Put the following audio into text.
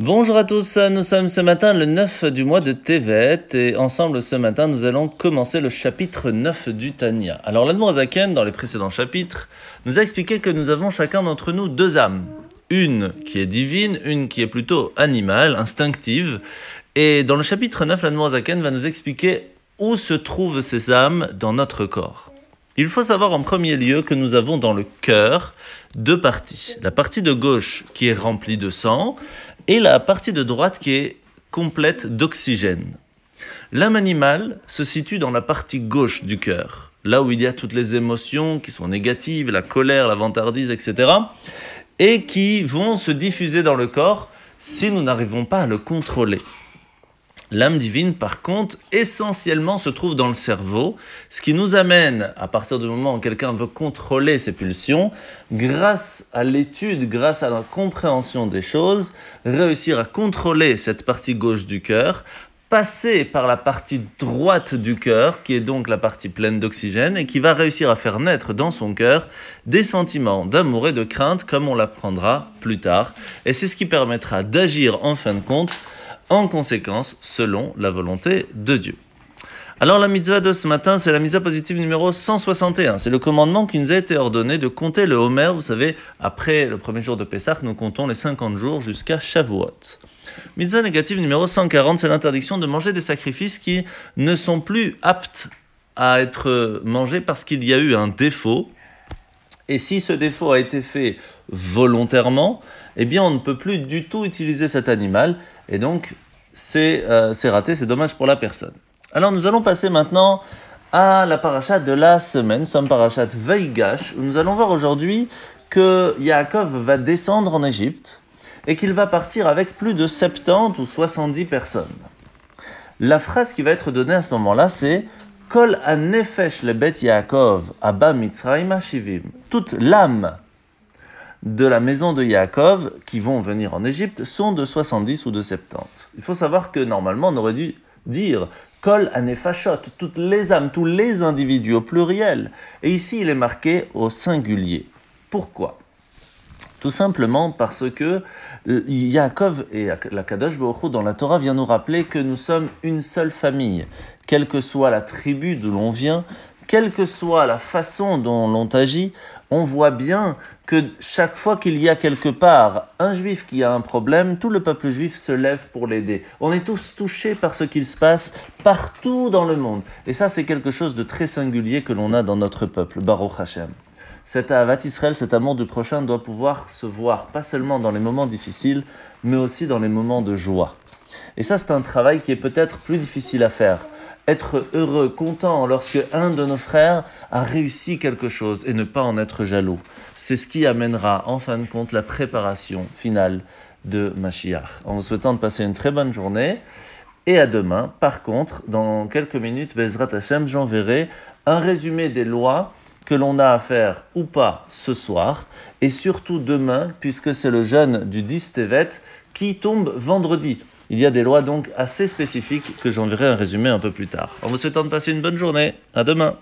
Bonjour à tous, nous sommes ce matin le 9 du mois de Tevet et ensemble ce matin nous allons commencer le chapitre 9 du Tanya. Alors l'Admorazaken dans les précédents chapitres nous a expliqué que nous avons chacun d'entre nous deux âmes. Une qui est divine, une qui est plutôt animale, instinctive. Et dans le chapitre 9, l'Admorazaken va nous expliquer où se trouvent ces âmes dans notre corps. Il faut savoir en premier lieu que nous avons dans le cœur deux parties. La partie de gauche qui est remplie de sang et la partie de droite qui est complète d'oxygène. L'âme animale se situe dans la partie gauche du cœur, là où il y a toutes les émotions qui sont négatives, la colère, la vantardise, etc., et qui vont se diffuser dans le corps si nous n'arrivons pas à le contrôler. L'âme divine, par contre, essentiellement se trouve dans le cerveau, ce qui nous amène, à partir du moment où quelqu'un veut contrôler ses pulsions, grâce à l'étude, grâce à la compréhension des choses, réussir à contrôler cette partie gauche du cœur, passer par la partie droite du cœur, qui est donc la partie pleine d'oxygène, et qui va réussir à faire naître dans son cœur des sentiments d'amour et de crainte, comme on l'apprendra plus tard. Et c'est ce qui permettra d'agir en fin de compte en conséquence selon la volonté de Dieu. Alors la mitzvah de ce matin, c'est la mitzvah positive numéro 161. C'est le commandement qui nous a été ordonné de compter le Homer. Vous savez, après le premier jour de Pessah, nous comptons les 50 jours jusqu'à Shavuot. Mitzvah négative numéro 140, c'est l'interdiction de manger des sacrifices qui ne sont plus aptes à être mangés parce qu'il y a eu un défaut. Et si ce défaut a été fait volontairement, eh bien on ne peut plus du tout utiliser cet animal et donc, euh, c'est raté, c'est dommage pour la personne. Alors, nous allons passer maintenant à la parachat de la semaine. Nous sommes parachat Veigash, où nous allons voir aujourd'hui que Yaakov va descendre en Égypte et qu'il va partir avec plus de 70 ou 70 personnes. La phrase qui va être donnée à ce moment-là, c'est Kol anefesh lebet Yaakov abba mitzrayim shivim. Toute l'âme de la maison de Yaakov qui vont venir en Égypte sont de 70 ou de 70. Il faut savoir que normalement on aurait dû dire Kol anefashot, toutes les âmes, tous les individus au pluriel. Et ici il est marqué au singulier. Pourquoi? Tout simplement parce que euh, Yaakov et la Kadosh Baruch dans la Torah vient nous rappeler que nous sommes une seule famille. Quelle que soit la tribu d'où l'on vient, quelle que soit la façon dont l'on agit, on voit bien que chaque fois qu'il y a quelque part un juif qui a un problème, tout le peuple juif se lève pour l'aider. On est tous touchés par ce qu'il se passe partout dans le monde. Et ça, c'est quelque chose de très singulier que l'on a dans notre peuple, Baruch Hashem. Cet avat Israël, cet amour du prochain doit pouvoir se voir pas seulement dans les moments difficiles, mais aussi dans les moments de joie. Et ça, c'est un travail qui est peut-être plus difficile à faire être heureux, content lorsque un de nos frères a réussi quelque chose et ne pas en être jaloux. C'est ce qui amènera en fin de compte la préparation finale de Mashiach. En vous souhaitant de passer une très bonne journée et à demain. Par contre, dans quelques minutes, Bezrat Hashem, j'enverrai un résumé des lois que l'on a à faire ou pas ce soir et surtout demain puisque c'est le jeûne du 10 Tevet qui tombe vendredi. Il y a des lois donc assez spécifiques que j'enverrai un résumé un peu plus tard. En vous souhaitant de passer une bonne journée. À demain.